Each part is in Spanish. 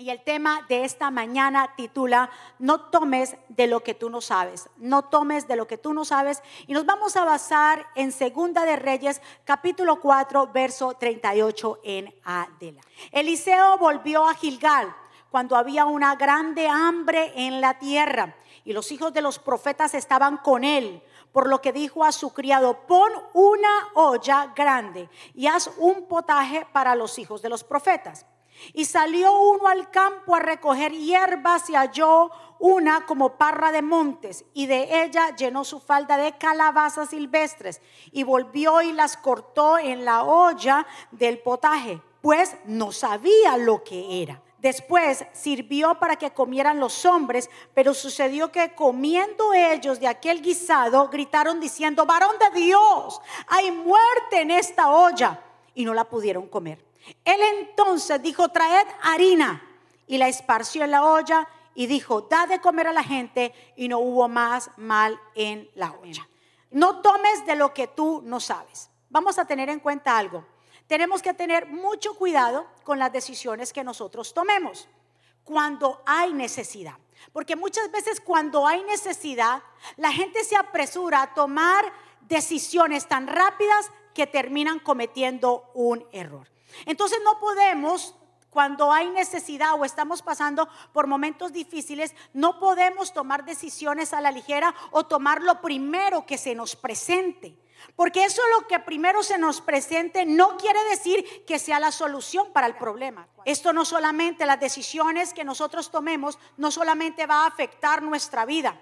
Y el tema de esta mañana titula No tomes de lo que tú no sabes. No tomes de lo que tú no sabes. Y nos vamos a basar en Segunda de Reyes, capítulo 4, verso 38 en Adela. Eliseo volvió a Gilgal cuando había una grande hambre en la tierra y los hijos de los profetas estaban con él. Por lo que dijo a su criado, pon una olla grande y haz un potaje para los hijos de los profetas. Y salió uno al campo a recoger hierbas y halló una como parra de montes y de ella llenó su falda de calabazas silvestres y volvió y las cortó en la olla del potaje, pues no sabía lo que era. Después sirvió para que comieran los hombres, pero sucedió que comiendo ellos de aquel guisado, gritaron diciendo, varón de Dios, hay muerte en esta olla, y no la pudieron comer. Él entonces dijo, traed harina y la esparció en la olla y dijo, da de comer a la gente y no hubo más mal en la olla. No tomes de lo que tú no sabes. Vamos a tener en cuenta algo. Tenemos que tener mucho cuidado con las decisiones que nosotros tomemos cuando hay necesidad. Porque muchas veces cuando hay necesidad, la gente se apresura a tomar decisiones tan rápidas que terminan cometiendo un error. Entonces no podemos cuando hay necesidad o estamos pasando por momentos difíciles, no podemos tomar decisiones a la ligera o tomar lo primero que se nos presente. Porque eso lo que primero se nos presente no quiere decir que sea la solución para el problema. Esto no solamente, las decisiones que nosotros tomemos, no solamente va a afectar nuestra vida,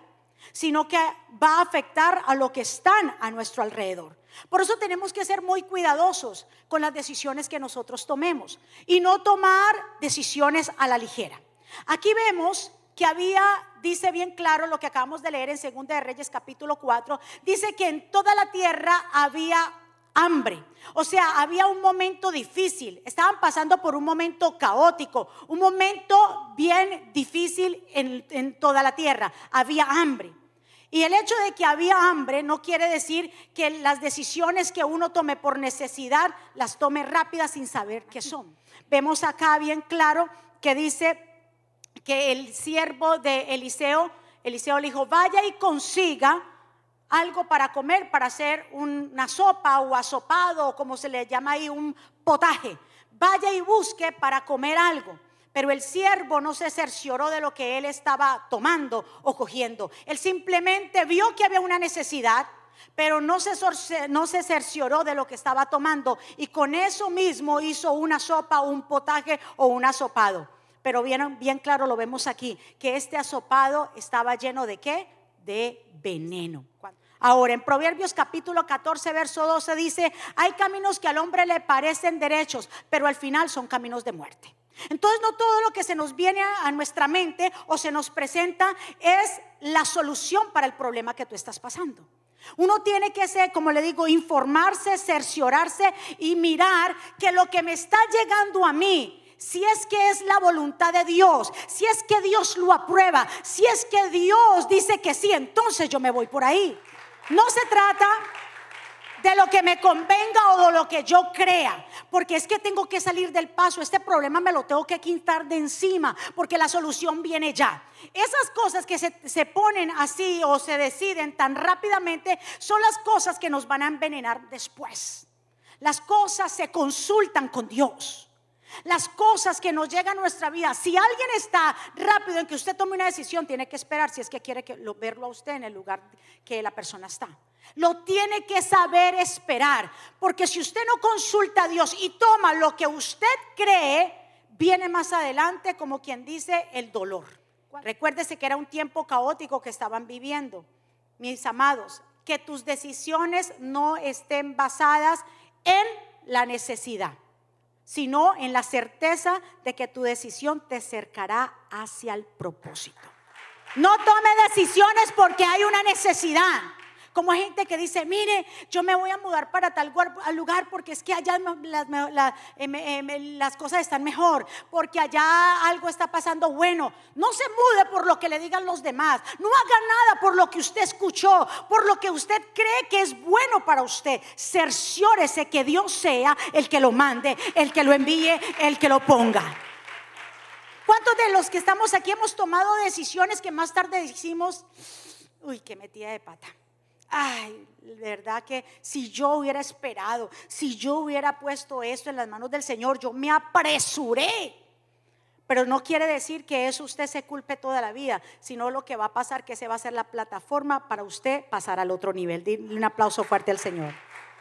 sino que va a afectar a lo que están a nuestro alrededor. Por eso tenemos que ser muy cuidadosos con las decisiones que nosotros tomemos y no tomar decisiones a la ligera. Aquí vemos que había, dice bien claro lo que acabamos de leer en Segunda de Reyes capítulo 4, dice que en toda la tierra había hambre. O sea, había un momento difícil. Estaban pasando por un momento caótico, un momento bien difícil en, en toda la tierra. Había hambre. Y el hecho de que había hambre no quiere decir que las decisiones que uno tome por necesidad las tome rápidas sin saber qué son. Vemos acá bien claro que dice que el siervo de Eliseo, Eliseo le dijo, vaya y consiga algo para comer, para hacer una sopa o asopado, o como se le llama ahí, un potaje. Vaya y busque para comer algo. Pero el siervo no se cercioró de lo que él estaba tomando o cogiendo. Él simplemente vio que había una necesidad, pero no se, cercioró de lo que estaba tomando. Y con eso mismo hizo una sopa, un potaje o un asopado. Pero bien, bien claro lo vemos aquí, que este asopado estaba lleno de qué? De veneno. Ahora, en Proverbios capítulo 14, verso 12 dice, hay caminos que al hombre le parecen derechos, pero al final son caminos de muerte. Entonces no todo lo que se nos viene a nuestra mente o se nos presenta es la solución para el problema que tú estás pasando. Uno tiene que ser, como le digo, informarse, cerciorarse y mirar que lo que me está llegando a mí, si es que es la voluntad de Dios, si es que Dios lo aprueba, si es que Dios dice que sí, entonces yo me voy por ahí. No se trata de lo que me convenga o de lo que yo crea, porque es que tengo que salir del paso, este problema me lo tengo que quitar de encima, porque la solución viene ya. Esas cosas que se, se, ponen así o se deciden tan rápidamente son las cosas que nos van a envenenar después. Las cosas se consultan con Dios. Las cosas que nos llegan a nuestra vida, si alguien está rápido en que usted tome una decisión, tiene que esperar si es que quiere verlo a usted en el lugar que la persona está. Lo tiene que saber esperar, porque si usted no consulta a Dios y toma lo que usted cree, viene más adelante como quien dice el dolor. Recuérdese que era un tiempo caótico que estaban viviendo. Mis amados, que tus decisiones no estén basadas en la necesidad, sino en la certeza de que tu decisión te acercará hacia el propósito. No tome decisiones porque hay una necesidad. Como gente que dice, mire, yo me voy a mudar para tal lugar porque es que allá em, em, las, cosas están mejor, porque allá algo está pasando bueno. No se mude por lo que le digan los demás. No haga nada por lo que usted escuchó, por lo que usted cree que es bueno para usted. Cerciórese que Dios sea el que lo mande, el que lo envíe, el que lo ponga. ¿Cuántos de los que estamos aquí hemos tomado decisiones que más tarde decimos, uy, qué metida de pata? Ay, verdad que si yo hubiera esperado, si yo hubiera puesto esto en las manos del Señor, yo me apresuré. Pero no quiere decir que eso usted se culpe toda la vida, sino lo que va a pasar que se va a ser la plataforma para usted pasar al otro nivel. Dile un aplauso fuerte al Señor.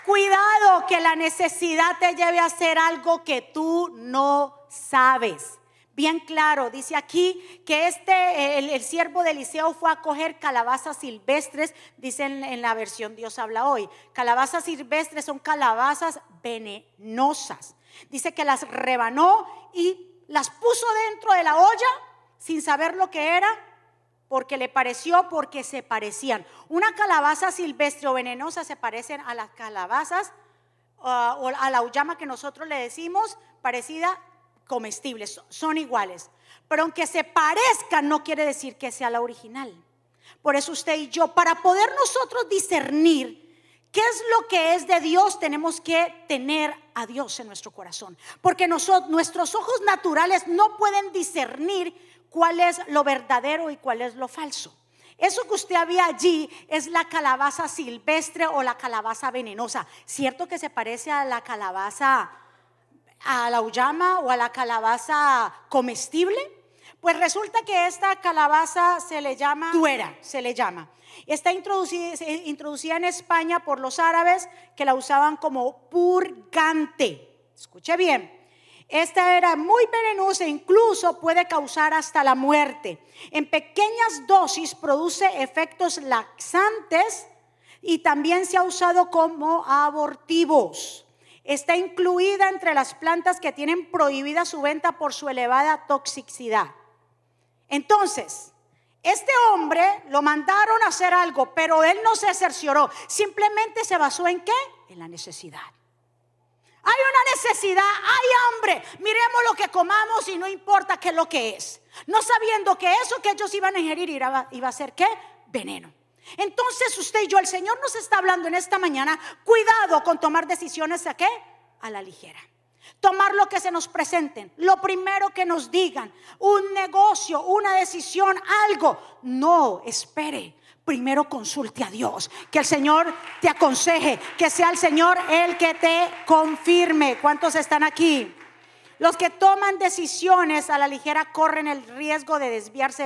Cuidado que la necesidad te lleve a hacer algo que tú no sabes. Bien claro, dice aquí que este, el, siervo de Eliseo fue a coger calabazas silvestres, dice en, en la versión Dios habla hoy. Calabazas silvestres son calabazas venenosas. Dice que las rebanó y las puso dentro de la olla sin saber lo que era porque le pareció, porque se parecían. Una calabaza silvestre o venenosa se parecen a las calabazas ah, o a la uyama que nosotros le decimos, parecida, comestibles, son iguales. Pero aunque se parezcan, no quiere decir que sea la original. Por eso usted y yo, para poder nosotros discernir qué es lo que es de Dios, tenemos que tener a Dios en nuestro corazón. Porque nosotros, nuestros ojos naturales no pueden discernir cuál es lo verdadero y cuál es lo falso. Eso que usted había allí es la calabaza silvestre o la calabaza venenosa. ¿Cierto que se parece a la calabaza, a la uyama o a la calabaza comestible? Pues resulta que esta calabaza se le llama tuera, se le llama. Está introducida, introducida en España por los árabes que la usaban como purgante. Escuche bien, esta era muy venenosa e incluso puede causar hasta la muerte. En pequeñas dosis produce efectos laxantes y también se ha usado como abortivos. Está incluida entre las plantas que tienen prohibida su venta por su elevada toxicidad. Entonces, este hombre lo mandaron a hacer algo, pero él no se cercioró. Simplemente se basó en qué? En la necesidad. Hay una necesidad, hay hambre. Miremos lo que comamos y no importa qué es lo que es. No sabiendo que eso que ellos iban a ingerir iba, a ser qué? Veneno. Entonces usted y yo, el Señor nos está hablando en esta mañana, cuidado con tomar decisiones a qué? A la ligera. Tomar lo que se nos presenten, lo primero que nos digan, un negocio, una decisión, algo. No, espere primero consulte a Dios, que el Señor te aconseje, que sea el Señor el que te confirme. ¿Cuántos están aquí? Los que toman decisiones a la ligera corren el riesgo de desviarse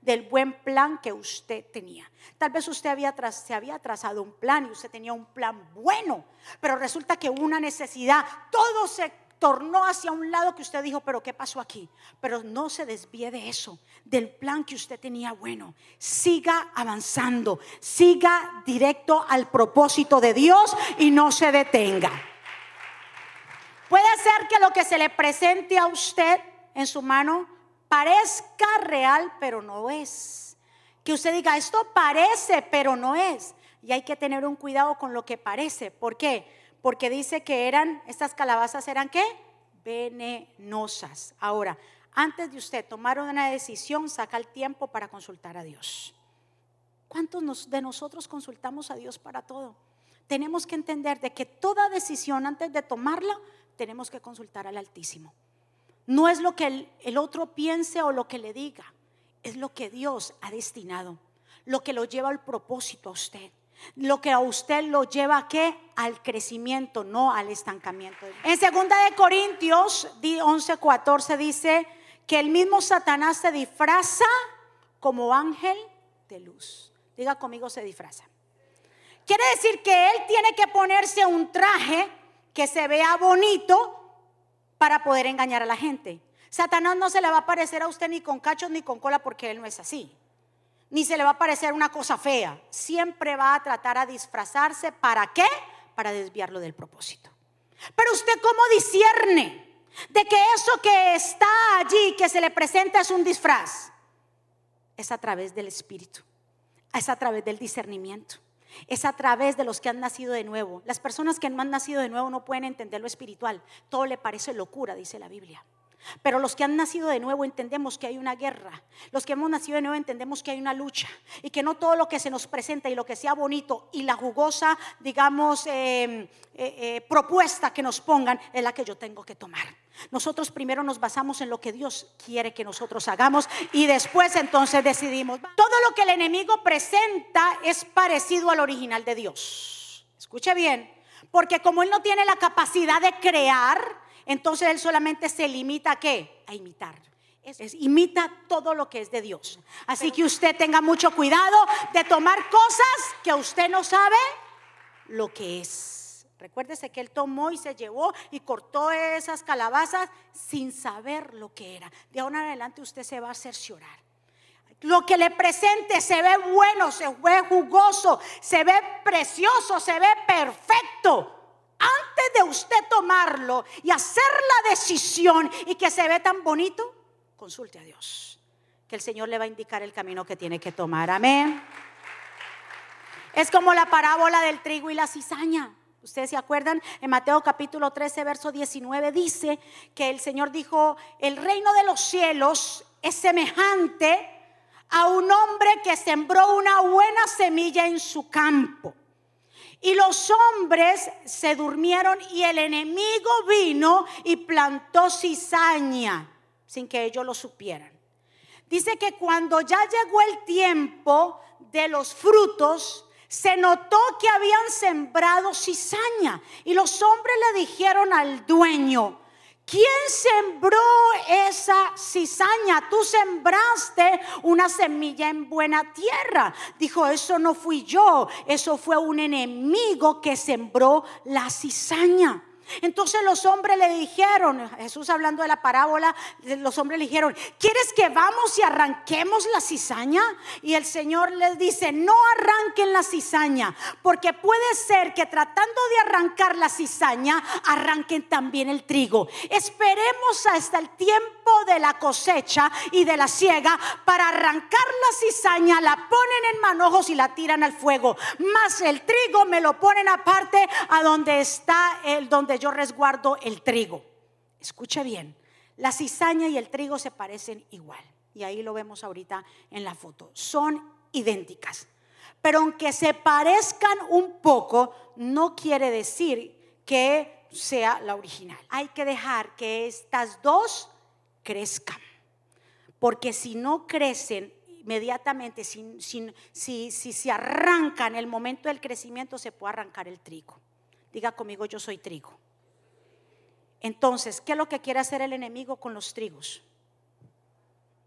del, buen plan que usted tenía. Tal vez usted había se había trazado un plan y usted tenía un plan bueno, pero resulta que una necesidad, todo se tornó hacia un lado que usted dijo, pero ¿qué pasó aquí? Pero no se desvíe de eso, del plan que usted tenía bueno. Siga avanzando, siga directo al propósito de Dios y no se detenga. Puede ser que lo que se le presente a usted en su mano parezca real, pero no es. Que usted diga, esto parece, pero no es. Y hay que tener un cuidado con lo que parece. ¿Por qué? porque dice que eran, estas calabazas eran qué? Venenosas. Ahora, antes de usted tomar una decisión, saca el tiempo para consultar a Dios. ¿Cuántos de nosotros consultamos a Dios para todo? Tenemos que entender de que toda decisión antes de tomarla, tenemos que consultar al Altísimo. No es lo que el, otro piense o lo que le diga, es lo que Dios ha destinado, lo que lo lleva al propósito a usted lo que a usted lo lleva a qué? Al crecimiento, no al estancamiento. En segunda de Corintios 11:14 dice que el mismo Satanás se disfraza como ángel de luz. Diga conmigo se disfraza. Quiere decir que él tiene que ponerse un traje que se vea bonito para poder engañar a la gente. Satanás no se le va a parecer a usted ni con cachos ni con cola porque él no es así ni se le va a parecer una cosa fea. Siempre va a tratar a disfrazarse. ¿Para qué? Para desviarlo del propósito. Pero usted cómo discierne de que eso que está allí, que se le presenta es un disfraz. Es a través del Espíritu. Es a través del discernimiento. Es a través de los que han nacido de nuevo. Las personas que no han nacido de nuevo no pueden entender lo espiritual. Todo le parece locura, dice la Biblia. Pero los que han nacido de nuevo entendemos que hay una guerra. Los que hemos nacido de nuevo entendemos que hay una lucha. Y que no todo lo que se nos presenta y lo que sea bonito y la jugosa, digamos, em, eh, eh, propuesta que nos pongan es la que yo tengo que tomar. Nosotros primero nos basamos en lo que Dios quiere que nosotros hagamos y después entonces decidimos. Todo lo que el enemigo presenta es parecido al original de Dios. Escuche bien, porque como él no tiene la capacidad de crear, entonces él solamente se limita a qué? A imitar. Es, imita todo lo que es de Dios. Así que usted tenga mucho cuidado de tomar cosas que usted no sabe lo que es. Recuérdese que él tomó y se llevó y cortó esas calabazas sin saber lo que era. De ahora en adelante usted se va a cerciorar. Lo que le presente se ve bueno, se ve jugoso, se ve precioso, se ve perfecto antes de usted tomarlo y hacer la decisión y que se ve tan bonito, consulte a Dios, que el Señor le va a indicar el camino que tiene que tomar. Amén. Es como la parábola del trigo y la cizaña. Ustedes se acuerdan, en Mateo capítulo 13, verso 19 dice que el Señor dijo, el reino de los cielos es semejante a un hombre que sembró una buena semilla en su campo. Y los hombres se durmieron y el enemigo vino y plantó cizaña sin que ellos lo supieran. Dice que cuando ya llegó el tiempo de los frutos, se notó que habían sembrado cizaña y los hombres le dijeron al dueño, ¿Quién sembró esa cizaña? Tú sembraste una semilla en buena tierra. Dijo, eso no fui yo, eso fue un enemigo que sembró la cizaña. Entonces los hombres le dijeron, Jesús hablando de la parábola, los hombres le dijeron, ¿quieres que vamos y arranquemos la cizaña? Y el Señor les dice, no arranquen la cizaña, porque puede ser que tratando de arrancar la cizaña, arranquen también el trigo. Esperemos hasta el tiempo de la cosecha y de la siega para arrancar la cizaña, la ponen en manojos y la tiran al fuego. Más el trigo me lo ponen aparte a donde está el donde yo resguardo el trigo. Escuche bien, la cizaña y el trigo se parecen igual. Y ahí lo vemos ahorita en la foto. Son idénticas. Pero aunque se parezcan un poco, no quiere decir que sea la original. Hay que dejar que estas dos crezcan. Porque si no crecen inmediatamente, si, si, si, si se arranca en el momento del crecimiento, se puede arrancar el trigo. Diga conmigo, yo soy trigo. Entonces, ¿qué es lo que quiere hacer el enemigo con los trigos?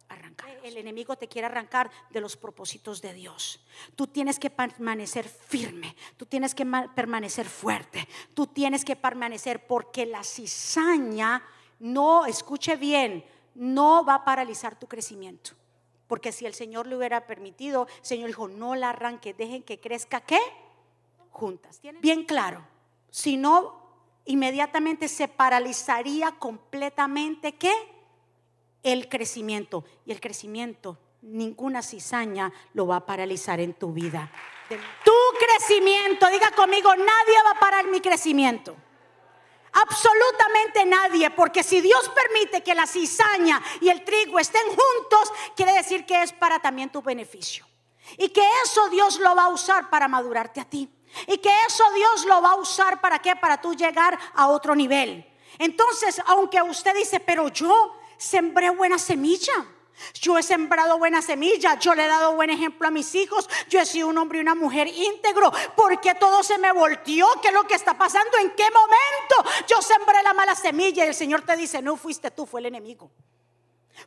Arrancar. El enemigo te quiere arrancar de los propósitos de Dios. Tú tienes que permanecer firme, tú tienes que permanecer fuerte, tú tienes que permanecer porque la cizaña no, escuche bien, no va a paralizar tu crecimiento. Porque si el Señor le hubiera permitido, el Señor dijo, no la arranque, dejen que crezca, ¿qué? Juntas. Bien claro, si no inmediatamente se paralizaría completamente qué? El crecimiento. Y el crecimiento, ninguna cizaña lo va a paralizar en tu vida. Tu crecimiento, diga conmigo, nadie va a parar mi crecimiento. Absolutamente nadie, porque si Dios permite que la cizaña y el trigo estén juntos, quiere decir que es para también tu beneficio. Y que eso Dios lo va a usar para madurarte a ti. Y que eso Dios lo va a usar para qué? Para tú llegar a otro nivel. Entonces, aunque usted dice, pero yo sembré buena semilla. Yo he sembrado buena semilla, yo le he dado buen ejemplo a mis hijos, yo he sido un hombre y una mujer íntegro, porque todo se me volteó, ¿qué es lo que está pasando? ¿En qué momento yo sembré la mala semilla? Y el Señor te dice, no fuiste tú, fue el enemigo.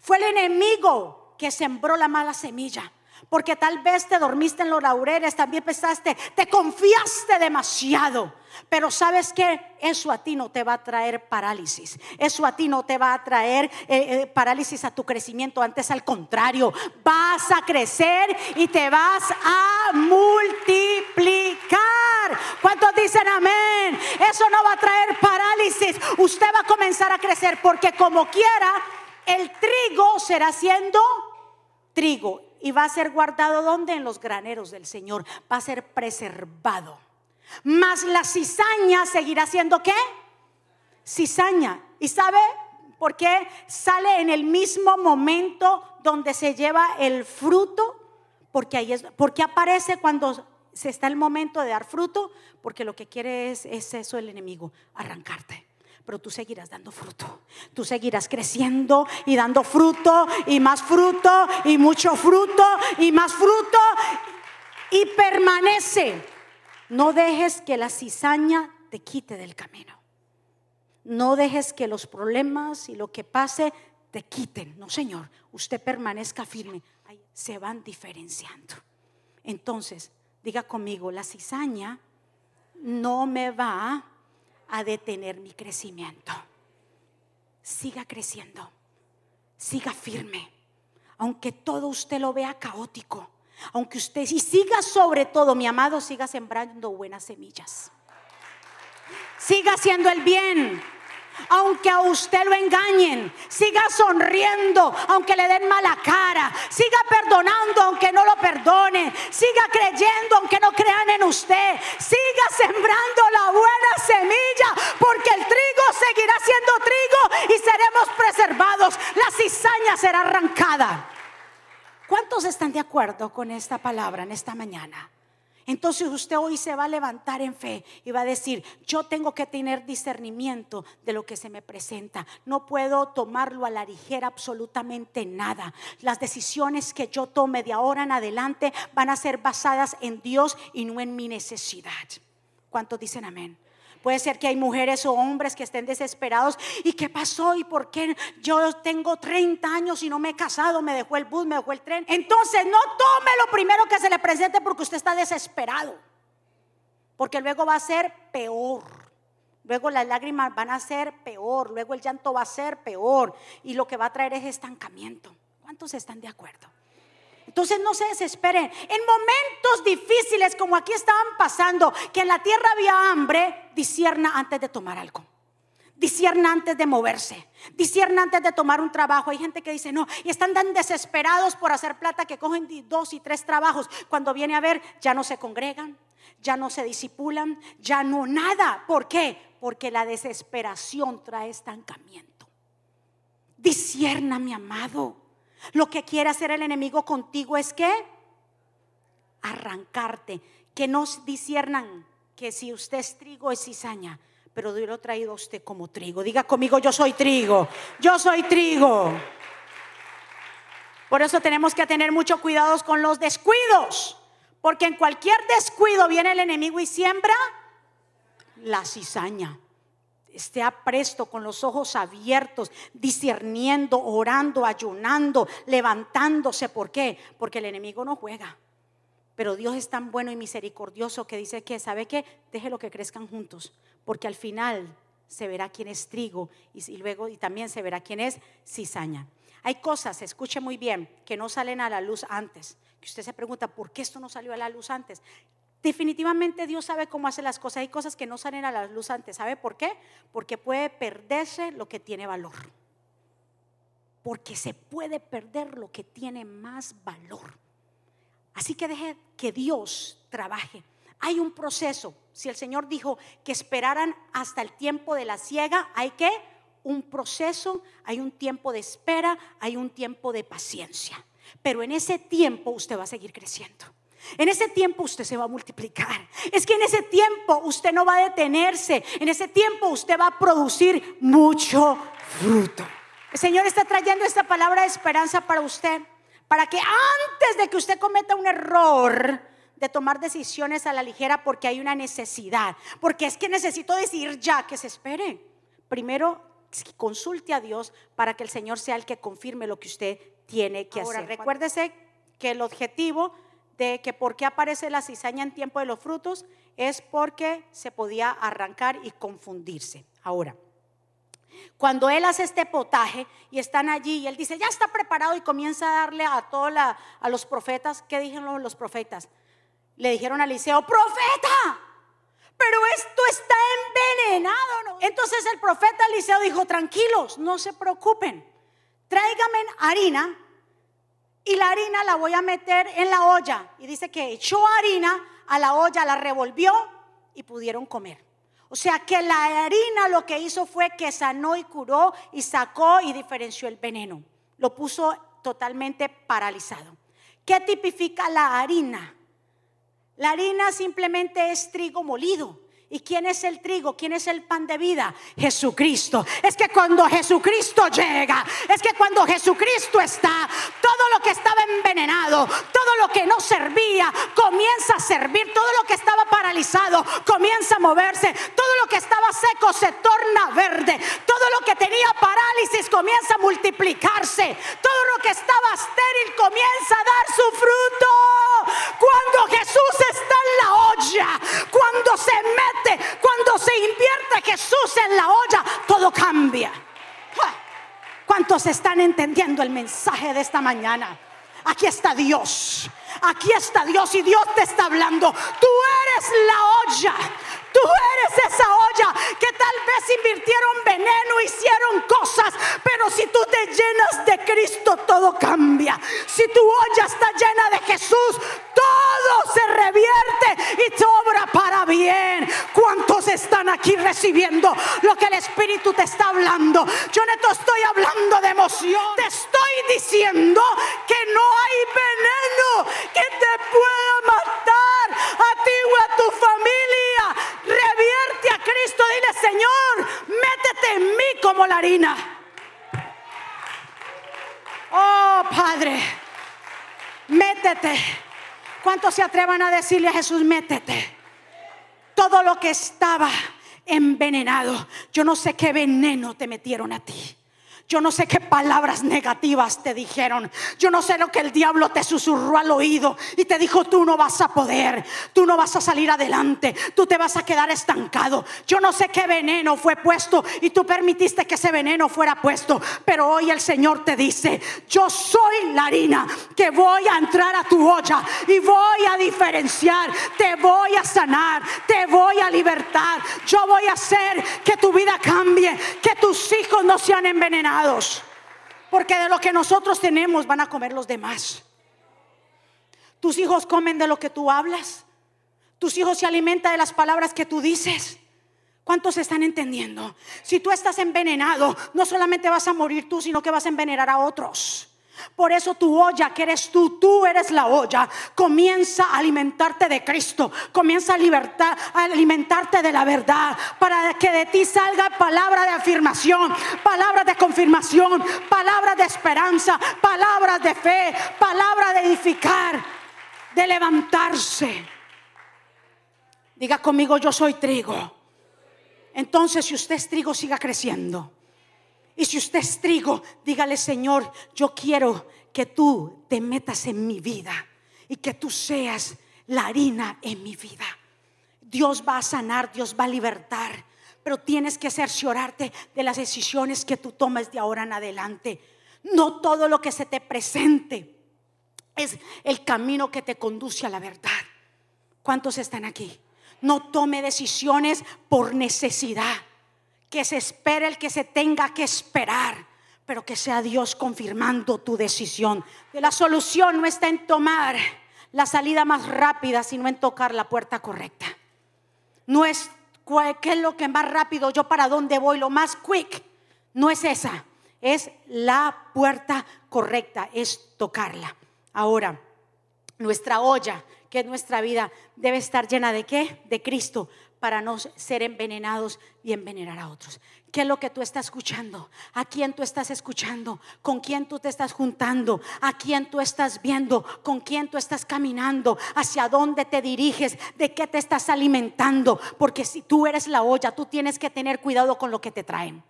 Fue el enemigo que sembró la mala semilla. Porque tal vez te dormiste en los laureles, también pensaste, te confiaste demasiado. Pero sabes que eso a ti no te va a traer parálisis. Eso a ti no te va a traer eh, eh, parálisis a tu crecimiento. Antes al contrario, vas a crecer y te vas a multiplicar. ¿Cuántos dicen amén? Eso no va a traer parálisis. Usted va a comenzar a crecer porque como quiera, el trigo será siendo trigo y va a ser guardado donde? En los graneros del Señor. Va a ser preservado. Mas la cizaña seguirá siendo qué? Cizaña. ¿Y sabe? ¿Por qué sale en el mismo momento donde se lleva el fruto? Porque ahí es, porque aparece cuando se está el momento de dar fruto, porque lo que quiere es, es eso el enemigo, arrancarte pero tú seguirás dando fruto. Tú seguirás creciendo y dando fruto y más fruto y mucho fruto y más fruto y permanece. No dejes que la cizaña te quite del camino. No dejes que los problemas y lo que pase te quiten. No, Señor, usted permanezca firme. se van diferenciando. Entonces, diga conmigo, la cizaña no me va a detener mi crecimiento. Siga creciendo, siga firme, aunque todo usted lo vea caótico, aunque usted y siga sobre todo, mi amado, siga sembrando buenas semillas. Siga haciendo el bien aunque a usted lo engañen, siga sonriendo, aunque le den mala cara, siga perdonando, aunque no lo perdonen, siga creyendo, aunque no crean en usted, siga sembrando la buena semilla, porque el trigo seguirá siendo trigo y seremos preservados, la cizaña será arrancada. ¿Cuántos están de acuerdo con esta palabra en esta mañana? Entonces usted hoy se va a levantar en fe y va a decir, yo tengo que tener discernimiento de lo que se me presenta. No puedo tomarlo a la ligera absolutamente nada. Las decisiones que yo tome de ahora en adelante van a ser basadas en Dios y no en mi necesidad. ¿Cuántos dicen amén? Puede ser que hay mujeres o hombres que estén desesperados. ¿Y qué pasó? ¿Y por qué yo tengo 30 años y no me he casado? Me dejó el bus, me dejó el tren. Entonces no tome lo primero que se le presente porque usted está desesperado. Porque luego va a ser peor. Luego las lágrimas van a ser peor. Luego el llanto va a ser peor. Y lo que va a traer es estancamiento. ¿Cuántos están de acuerdo? Entonces no se desesperen. En momentos difíciles como aquí estaban pasando, que en la tierra había hambre, disierna antes de tomar algo. Disierna antes de moverse. Disierna antes de tomar un trabajo. Hay gente que dice, no, y están tan desesperados por hacer plata que cogen dos y tres trabajos. Cuando viene a ver, ya no se congregan, ya no se disipulan, ya no nada. ¿Por qué? Porque la desesperación trae estancamiento. Disierna, mi amado. Lo que quiere hacer el enemigo contigo es que arrancarte, que no disiernan que si usted es trigo es cizaña, pero Dios lo ha traído a usted como trigo. Diga conmigo, yo soy trigo, yo soy trigo. Por eso tenemos que tener mucho cuidado con los descuidos, porque en cualquier descuido viene el enemigo y siembra la cizaña esté apresto con los ojos abiertos, discerniendo, orando, ayunando, levantándose. ¿Por qué? Porque el enemigo no juega. Pero Dios es tan bueno y misericordioso que dice que, ¿sabe qué? Déjelo que crezcan juntos, porque al final se verá quién es trigo y, luego y también se verá quién es cizaña. Hay cosas, escuche muy bien, que no salen a la luz antes. Que usted se pregunta, ¿por qué esto no salió a la luz antes? Definitivamente Dios sabe cómo hace las cosas. Hay cosas que no salen a la luz antes. ¿Sabe por qué? Porque puede perderse lo que tiene valor. Porque se puede perder lo que tiene más valor. Así que deje que Dios trabaje. Hay un proceso. Si el Señor dijo que esperaran hasta el tiempo de la ciega, hay que un proceso, hay un tiempo de espera, hay un tiempo de paciencia. Pero en ese tiempo usted va a seguir creciendo. En ese tiempo usted se va a multiplicar. Es que en ese tiempo usted no va a detenerse. En ese tiempo usted va a producir mucho fruto. El Señor está trayendo esta palabra de esperanza para usted. Para que antes de que usted cometa un error de tomar decisiones a la ligera porque hay una necesidad. Porque es que necesito decir ya que se espere. Primero consulte a Dios para que el Señor sea el que confirme lo que usted tiene que hacer. Recuérdese que el objetivo de que por qué aparece la cizaña en tiempo de los frutos es porque se podía arrancar y confundirse. Ahora, cuando él hace este potaje y están allí y él dice, ya está preparado y comienza a darle a todos a los profetas, ¿qué dijeron los profetas? Le dijeron a Eliseo, profeta, pero esto está envenenado. Entonces el profeta Eliseo dijo, tranquilos, no se preocupen, tráigame harina y la harina la voy a meter en la olla. Y dice que echó harina a la olla, la revolvió y pudieron comer. O sea que la harina lo que hizo fue que sanó y curó y sacó y diferenció el veneno. Lo puso totalmente paralizado. ¿Qué tipifica la harina? La harina simplemente es trigo molido. ¿Y quién es el trigo? ¿Quién es el pan de vida? Jesucristo. Es que cuando Jesucristo llega, es que cuando Jesucristo está, todo lo que estaba envenenado, todo lo que no servía, comienza a servir. Todo lo que estaba paralizado, comienza a moverse. Todo lo que estaba seco se torna verde. Todo lo que tenía parálisis comienza a multiplicarse. Todo lo que estaba estéril comienza a dar su ¿Cuántos están entendiendo el mensaje de esta mañana? Aquí está Dios. Aquí está Dios y Dios te está hablando. Tú eres la olla. Tú eres esa olla que tal vez invirtieron veneno, hicieron cosas, pero si tú te llenas de Cristo, todo cambia. Si tu olla está llena de Jesús, todo se revierte y te obra para bien. ¿Cuántos están aquí recibiendo lo que el Espíritu te está hablando? Yo no te estoy hablando de emoción, te estoy diciendo que no hay veneno que te pueda matar a ti o a tu familia revierte a Cristo, dile Señor, métete en mí como la harina. Oh Padre, métete. ¿Cuántos se atrevan a decirle a Jesús, métete? Todo lo que estaba envenenado, yo no sé qué veneno te metieron a ti. Yo no sé qué palabras negativas te dijeron. Yo no sé lo que el diablo te susurró al oído y te dijo, tú no vas a poder, tú no vas a salir adelante, tú te vas a quedar estancado. Yo no sé qué veneno fue puesto y tú permitiste que ese veneno fuera puesto. Pero hoy el Señor te dice, yo soy la harina que voy a entrar a tu olla y voy a diferenciar, te voy a sanar, te voy a libertar. Yo voy a hacer que tu vida cambie, que tus hijos no sean envenenados porque de lo que nosotros tenemos van a comer los demás. Tus hijos comen de lo que tú hablas. Tus hijos se alimentan de las palabras que tú dices. ¿Cuántos están entendiendo? Si tú estás envenenado, no solamente vas a morir tú, sino que vas a envenenar a otros. Por eso tu olla, que eres tú, tú eres la olla, comienza a alimentarte de Cristo, comienza a, libertad, a alimentarte de la verdad, para que de ti salga palabra de afirmación, palabras de confirmación, palabras de esperanza, palabras de fe, palabras de edificar, de levantarse. Diga conmigo, yo soy trigo. Entonces, si usted es trigo, siga creciendo. Y si usted es trigo, dígale, Señor, yo quiero que tú te metas en mi vida y que tú seas la harina en mi vida. Dios va a sanar, Dios va a libertar, pero tienes que cerciorarte de las decisiones que tú tomes de ahora en adelante. No todo lo que se te presente es el camino que te conduce a la verdad. ¿Cuántos están aquí? No tome decisiones por necesidad que se espere el que se tenga que esperar, pero que sea Dios confirmando tu decisión. La solución no está en tomar la salida más rápida, sino en tocar la puerta correcta. No es qué es lo que más rápido, yo para dónde voy, lo más quick. No es esa, es la puerta correcta, es tocarla. Ahora, nuestra olla, que es nuestra vida, debe estar llena de qué? De Cristo, para no ser envenenados y envenenar a otros. ¿Qué es lo que tú estás escuchando? ¿A quién tú estás escuchando? ¿Con quién tú te estás juntando? ¿A quién tú estás viendo? ¿Con quién tú estás caminando? ¿Hacia dónde te diriges? ¿De qué te estás alimentando? Porque si tú eres la olla, tú tienes que tener cuidado con lo que te traen.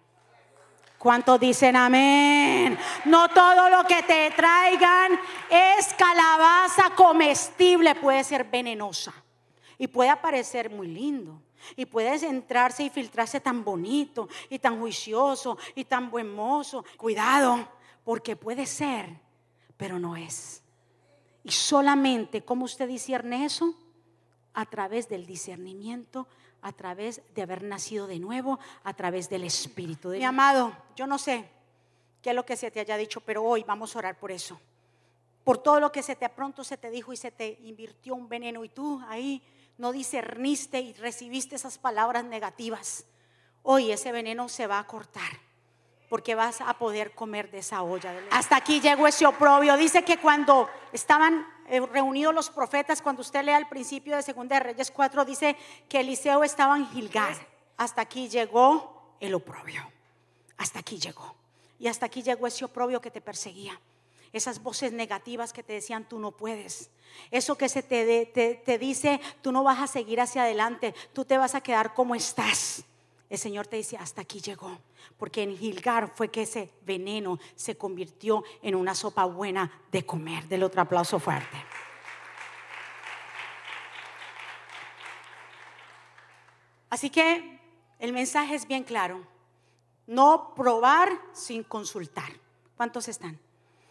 ¿Cuántos dicen amén? No todo lo que te traigan es calabaza comestible, puede ser venenosa y puede parecer muy lindo. Y puedes entrarse y filtrarse tan bonito y tan juicioso y tan buen mozo. Cuidado, porque puede ser, pero no es. Y solamente, ¿cómo usted discierne eso? A través del discernimiento, a través de haber nacido de nuevo, a través del Espíritu. Mi amado, yo no sé qué es lo que se te haya dicho, pero hoy vamos a orar por eso. Por todo lo que se te pronto se te dijo y se te invirtió un veneno y tú ahí no discerniste y recibiste esas palabras negativas, hoy ese veneno se va a cortar porque vas a poder comer de esa olla. Hasta aquí llegó ese oprobio. Dice que cuando estaban eh, reunidos los profetas, cuando usted lea al principio de Segunda de Reyes 4, dice que Eliseo estaba en Gilgal. Hasta aquí llegó el oprobio. Hasta aquí llegó. Y hasta aquí llegó ese oprobio que te perseguía. Esas voces negativas que te decían, tú no puedes. Eso que se te, te, te dice, tú no vas a seguir hacia adelante, tú te vas a quedar como estás. El Señor te dice, hasta aquí llegó, porque en Gilgar fue que ese veneno se convirtió en una sopa buena de comer. Del otro aplauso fuerte. Así que el mensaje es bien claro. No probar sin consultar. ¿Cuántos están?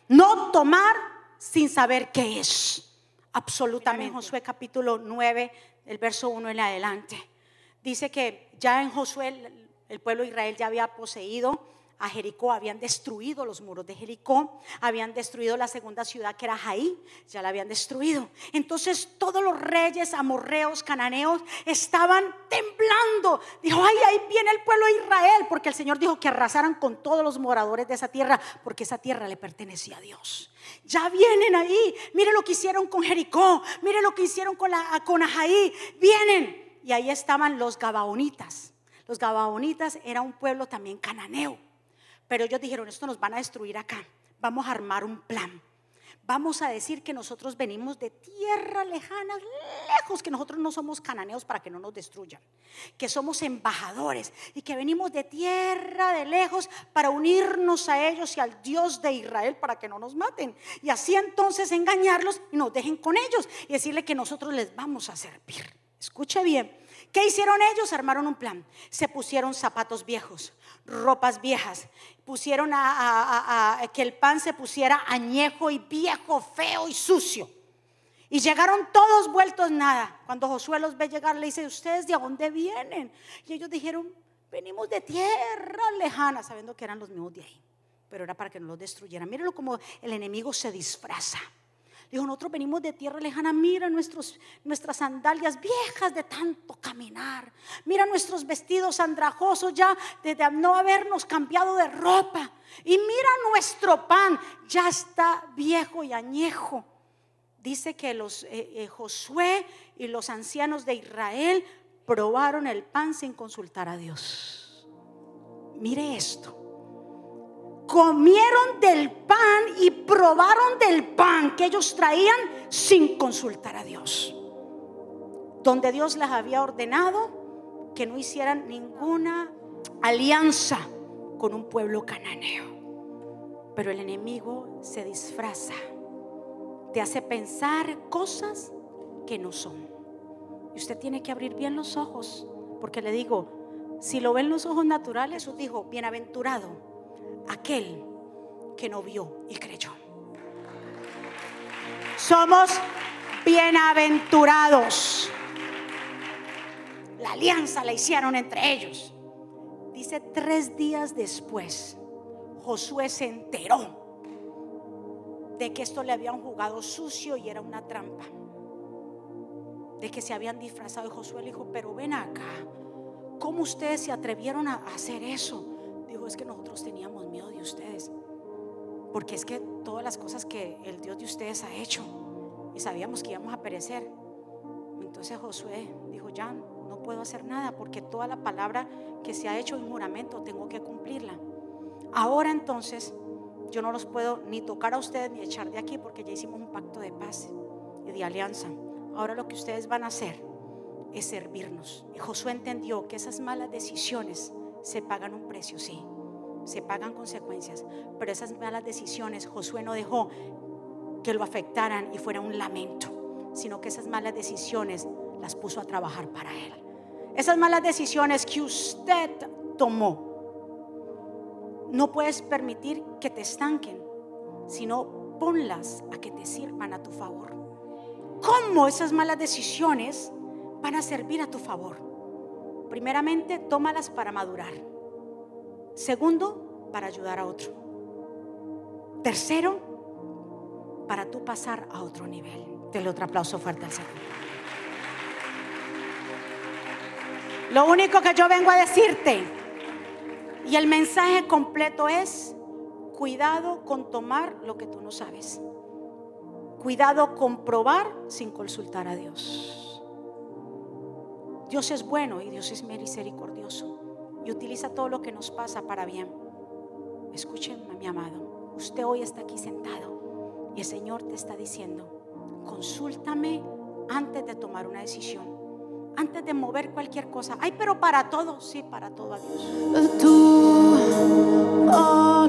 No tomar sin saber qué es. Absolutamente. Josué capítulo 9, el verso 1 en adelante dice que ya en Josué el, pueblo de Israel ya había poseído a Jericó, habían destruido los muros de Jericó, habían destruido la segunda ciudad que era Jaí, ya la habían destruido. Entonces todos los reyes amorreos, cananeos, estaban temblando. Dijo, ay, ahí viene el pueblo de Israel, porque el Señor dijo que arrasaran con todos los moradores de esa tierra, porque esa tierra le pertenecía a Dios. Ya vienen ahí, mire lo que hicieron con Jericó, mire lo que hicieron con, la, con vienen y ahí estaban los Gabaonitas. Los Gabaonitas era un pueblo también cananeo. Pero ellos dijeron, esto nos van a destruir acá. Vamos a armar un plan. Vamos a decir que nosotros venimos de tierra lejana, lejos, que nosotros no somos cananeos para que no nos destruyan, que somos embajadores y que venimos de tierra de lejos para unirnos a ellos y al Dios de Israel para que no nos maten. Y así entonces engañarlos y nos dejen con ellos y decirle que nosotros les vamos a servir. Escuche bien. ¿Qué hicieron ellos? Armaron un plan. Se pusieron zapatos viejos, ropas viejas. Pusieron a, que el pan se pusiera añejo y viejo, feo y sucio. Y llegaron todos vueltos nada. Cuando Josué los ve llegar, le dice, ¿ustedes de dónde vienen? Y ellos dijeron, venimos de tierra lejana, sabiendo que eran los mismos de ahí. Pero era para que no los destruyeran. Mírenlo como el enemigo se disfraza. Dijo, nosotros venimos de tierra lejana, mira nuestros, nuestras sandalias viejas de tanto caminar. Mira nuestros vestidos andrajosos ya de, no habernos cambiado de ropa. Y mira nuestro pan, ya está viejo y añejo. Dice que los eh, eh, Josué y los ancianos de Israel probaron el pan sin consultar a Dios. Mire esto comieron del pan y probaron del pan que ellos traían sin consultar a Dios. Donde Dios les había ordenado que no hicieran ninguna alianza con un pueblo cananeo. Pero el enemigo se disfraza, te hace pensar cosas que no son. Y usted tiene que abrir bien los ojos, porque le digo, si lo ven los ojos naturales, Jesús dijo, bienaventurado aquel que no vio y creyó. Somos bienaventurados. La alianza la hicieron entre ellos. Dice tres días después, Josué se enteró de que esto le habían jugado sucio y era una trampa. De que se habían disfrazado. Y Josué le dijo, pero ven acá, ¿cómo ustedes se atrevieron a hacer eso? Dijo, es que nosotros teníamos miedo de ustedes. Porque es que todas las cosas que el Dios de ustedes ha hecho y sabíamos que íbamos a perecer. Entonces Josué dijo, ya no puedo hacer nada porque toda la palabra que se ha hecho en juramento tengo que cumplirla. Ahora entonces yo no los puedo ni tocar a ustedes ni echar de aquí porque ya hicimos un pacto de paz y de alianza. Ahora lo que ustedes van a hacer es servirnos. Y Josué entendió que esas malas decisiones se pagan un precio, sí, se pagan consecuencias, pero esas malas decisiones Josué no dejó que lo afectaran y fuera un lamento, sino que esas malas decisiones las puso a trabajar para él. Esas malas decisiones que usted tomó, no puedes permitir que te estanquen, sino ponlas a que te sirvan a tu favor. ¿Cómo esas malas decisiones van a servir a tu favor? Primeramente, tómalas para madurar. Segundo, para ayudar a otro. Tercero, para tú pasar a otro nivel. Dele otro aplauso fuerte al Señor. Lo único que yo vengo a decirte, y el mensaje completo es, cuidado con tomar lo que tú no sabes. Cuidado con probar sin consultar a Dios. Dios es bueno y Dios es misericordioso y utiliza todo lo que nos pasa para bien. Escúchenme, mi amado. Usted hoy está aquí sentado y el Señor te está diciendo, consúltame antes de tomar una decisión antes de mover cualquier cosa. Ay, pero para todo, sí, para todo, adiós. Tu voluntad, ah,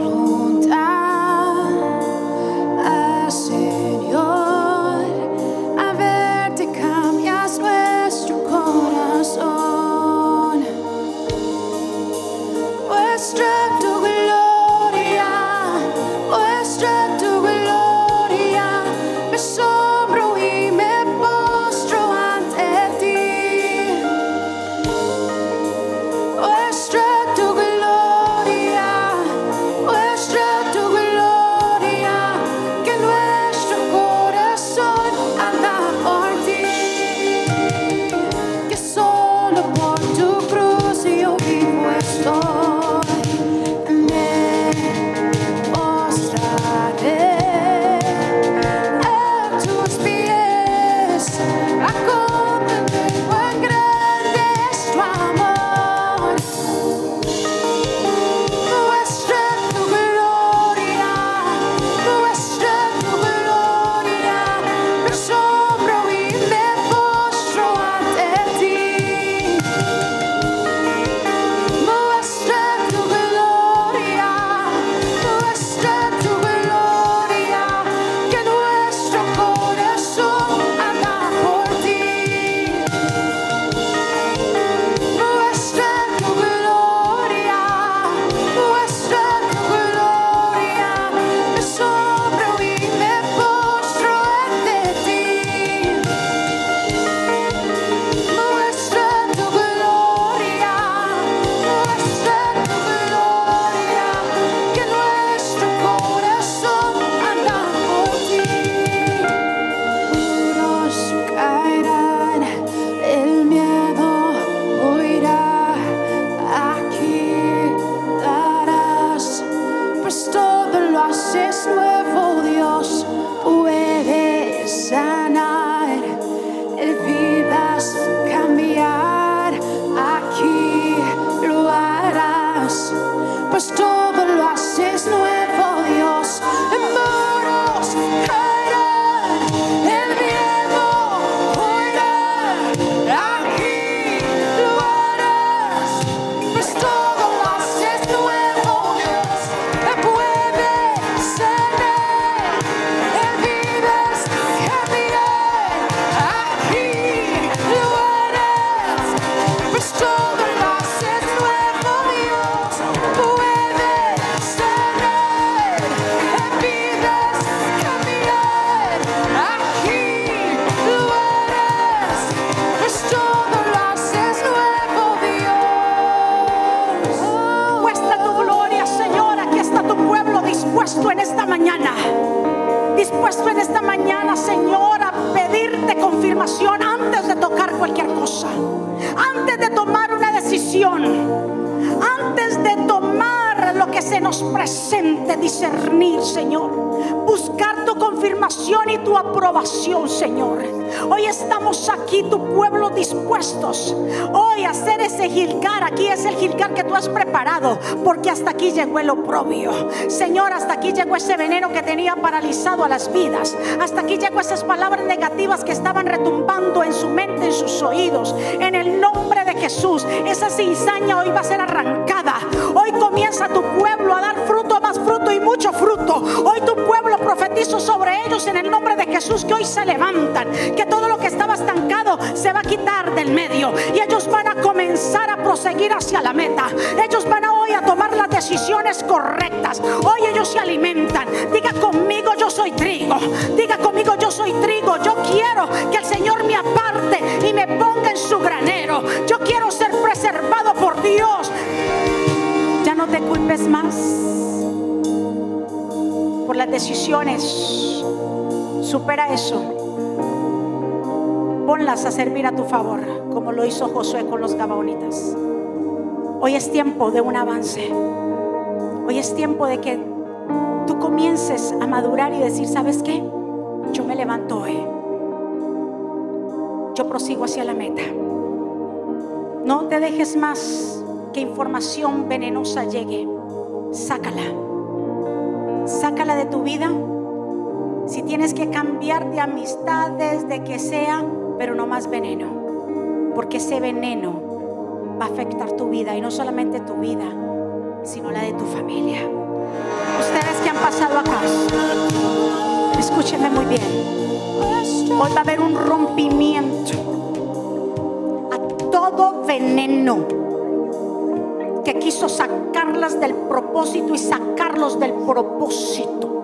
nos presente, discernir, Señor. Buscar tu confirmación y tu aprobación, Señor. Hoy estamos aquí, tu pueblo, dispuestos. Hoy a hacer ese Gilgar. Aquí es el Gilgar que tú has preparado. Porque hasta aquí llegó el oprobio. Señor, hasta aquí llegó ese veneno que tenía paralizado a las vidas. Hasta aquí llegó esas palabras negativas que estaban retumbando en su mente, en sus oídos. En el nombre de Jesús, esa cizaña hoy va a ser arrancada. Hoy comienza tu pueblo y mucho fruto. Hoy tu pueblo profetizo sobre ellos en el nombre de Jesús que hoy se levantan. Que todo lo que estaba estancado se va a quitar del medio. Y ellos van a comenzar a proseguir hacia la meta. Ellos van a hoy a tomar las decisiones correctas. Hoy ellos se alimentan. Diga conmigo, yo soy trigo. Diga conmigo, yo soy trigo. Supera eso. ponlas a servir a tu favor, como lo hizo Josué con los gabaonitas. Hoy es tiempo de un avance. Hoy es tiempo de que tú comiences a madurar y decir, ¿sabes qué? Yo me levanto hoy. Yo prosigo hacia la meta. No te dejes más que información venenosa llegue. Sácala. Sácala de tu vida. Si tienes que cambiar de amistades, de que sea, pero no más veneno. Porque ese veneno va a afectar tu vida y no solamente tu vida, sino la de tu familia. Ustedes que han pasado acá, escúchenme muy bien. Hoy va a haber un rompimiento a todo veneno sacarlas del propósito y sacarlos del propósito.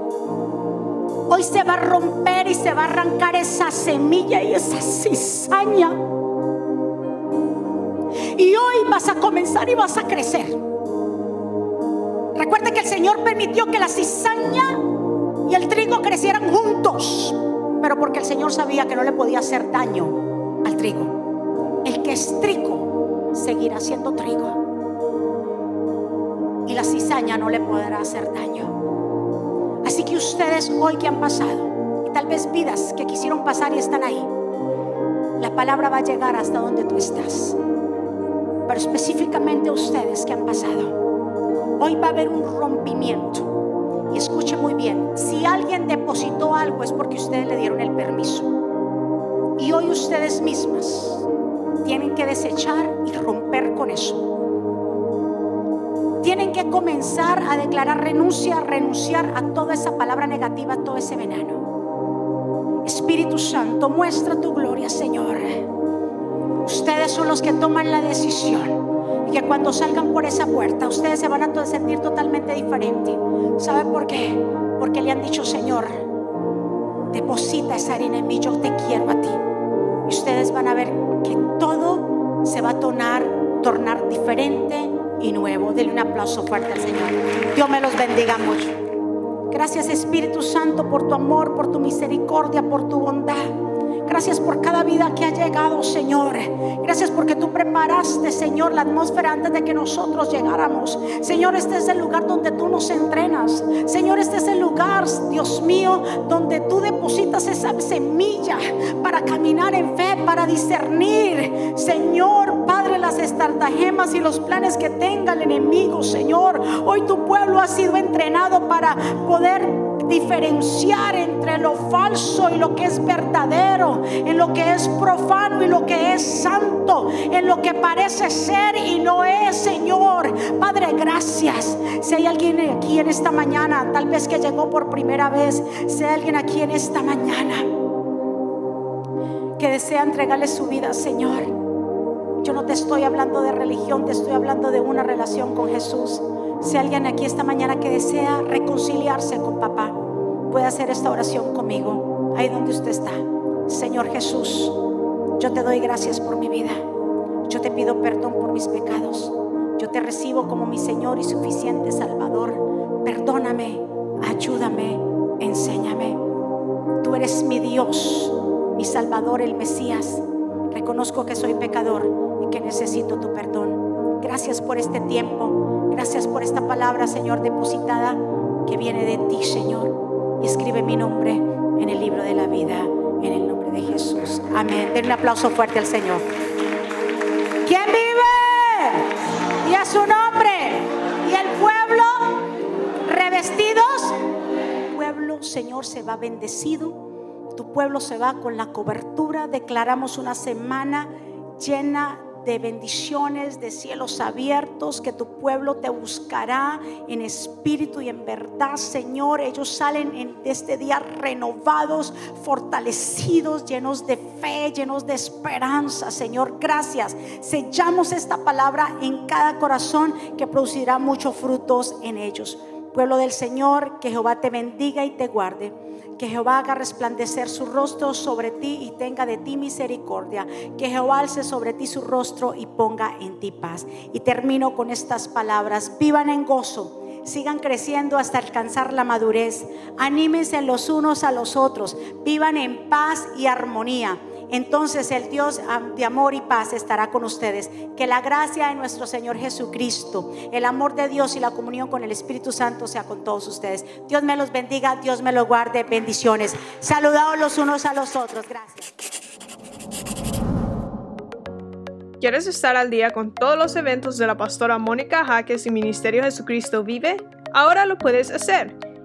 Hoy se va a romper y se va a arrancar esa semilla y esa cizaña. Y hoy vas a comenzar y vas a crecer. Recuerda que el Señor permitió que la cizaña y el trigo crecieran juntos, pero porque el Señor sabía que no le podía hacer daño al trigo. El que es trigo seguirá siendo trigo. Y la cizaña no le podrá hacer daño. Así que ustedes hoy que han pasado, y tal vez vidas que quisieron pasar y están ahí, la palabra va a llegar hasta donde tú estás. Pero específicamente ustedes que han pasado, hoy va a haber un rompimiento. Y escuche muy bien, si alguien depositó algo es porque ustedes le dieron el permiso. Y hoy ustedes mismas tienen que desechar y romper con eso. Tienen que comenzar a declarar renuncia, renunciar a toda esa palabra negativa, a todo ese veneno. Espíritu Santo, muestra tu gloria, Señor. Ustedes son los que toman la decisión. Y que cuando salgan por esa puerta, ustedes se van a sentir totalmente diferente. ¿Sabe por qué? Porque le han dicho, Señor, deposita esa harina en mí, yo te quiero a ti. Y ustedes van a ver que todo se va a tornar diferente y nuevo. Denle un aplauso fuerte al Señor. Dios me los bendiga mucho. Gracias Espíritu Santo por tu amor, por tu misericordia, por tu bondad. Gracias por cada vida que ha llegado, Señor. Gracias porque tú preparaste, Señor, la atmósfera antes de que nosotros llegáramos. Señor, este es el lugar donde tú nos entrenas. Señor, este es el lugar, Dios mío, donde tú depositas esa semilla para caminar en fe, para discernir, Señor, Padre, las estratagemas y los planes que tenga el enemigo, Señor. Hoy tu pueblo ha sido entrenado para poder diferenciar entre lo falso y lo que es verdadero, en lo que es profano y lo que es santo, en lo que parece ser y no es, Señor. Padre, gracias. Si hay alguien aquí en esta mañana, tal vez que llegó por primera vez, si hay alguien aquí en esta mañana que desea entregarle su vida, Señor. Yo no te estoy hablando de religión, te estoy hablando de una relación con Jesús. Si alguien aquí esta mañana que desea reconciliarse con papá, puede hacer esta oración conmigo, ahí donde usted está. Señor Jesús, yo te doy gracias por mi vida. Yo te pido perdón por mis pecados. Yo te recibo como mi Señor y suficiente Salvador. Perdóname, ayúdame, enséñame. Tú eres mi Dios, mi Salvador, el Mesías. Reconozco que soy pecador que necesito tu perdón. Gracias por este tiempo. Gracias por esta palabra, Señor, depositada que viene de ti, Señor. Y escribe mi nombre en el libro de la vida, en el nombre de Jesús. Amén. Den un aplauso fuerte al Señor. ¿Quién vive? Y a su nombre. Y el pueblo revestidos. El pueblo, Señor, se va bendecido. Tu pueblo se va con la cobertura. Declaramos una semana llena de bendiciones, de cielos abiertos, que tu pueblo te buscará en espíritu y en verdad, Señor. Ellos salen en, este día renovados, fortalecidos, llenos de fe, llenos de esperanza, Señor. Gracias. Sellamos esta palabra en cada corazón que producirá muchos frutos en ellos. Pueblo del Señor, que Jehová te bendiga y te guarde. Que Jehová haga resplandecer su rostro sobre ti y tenga de ti misericordia. Que Jehová alce sobre ti su rostro y ponga en ti paz. Y termino con estas palabras. Vivan en gozo. Sigan creciendo hasta alcanzar la madurez. Anímense los unos a los otros. Vivan en paz y armonía entonces el Dios de amor y paz estará con ustedes. Que la gracia de nuestro Señor Jesucristo, el amor de Dios y la comunión con el Espíritu Santo sea con todos ustedes. Dios me los bendiga, Dios me los guarde. Bendiciones. Saludados los unos a los otros. Gracias. ¿Quieres estar al día con todos los eventos de la pastora Mónica Jaques y Ministerio Jesucristo Vive? Ahora lo puedes hacer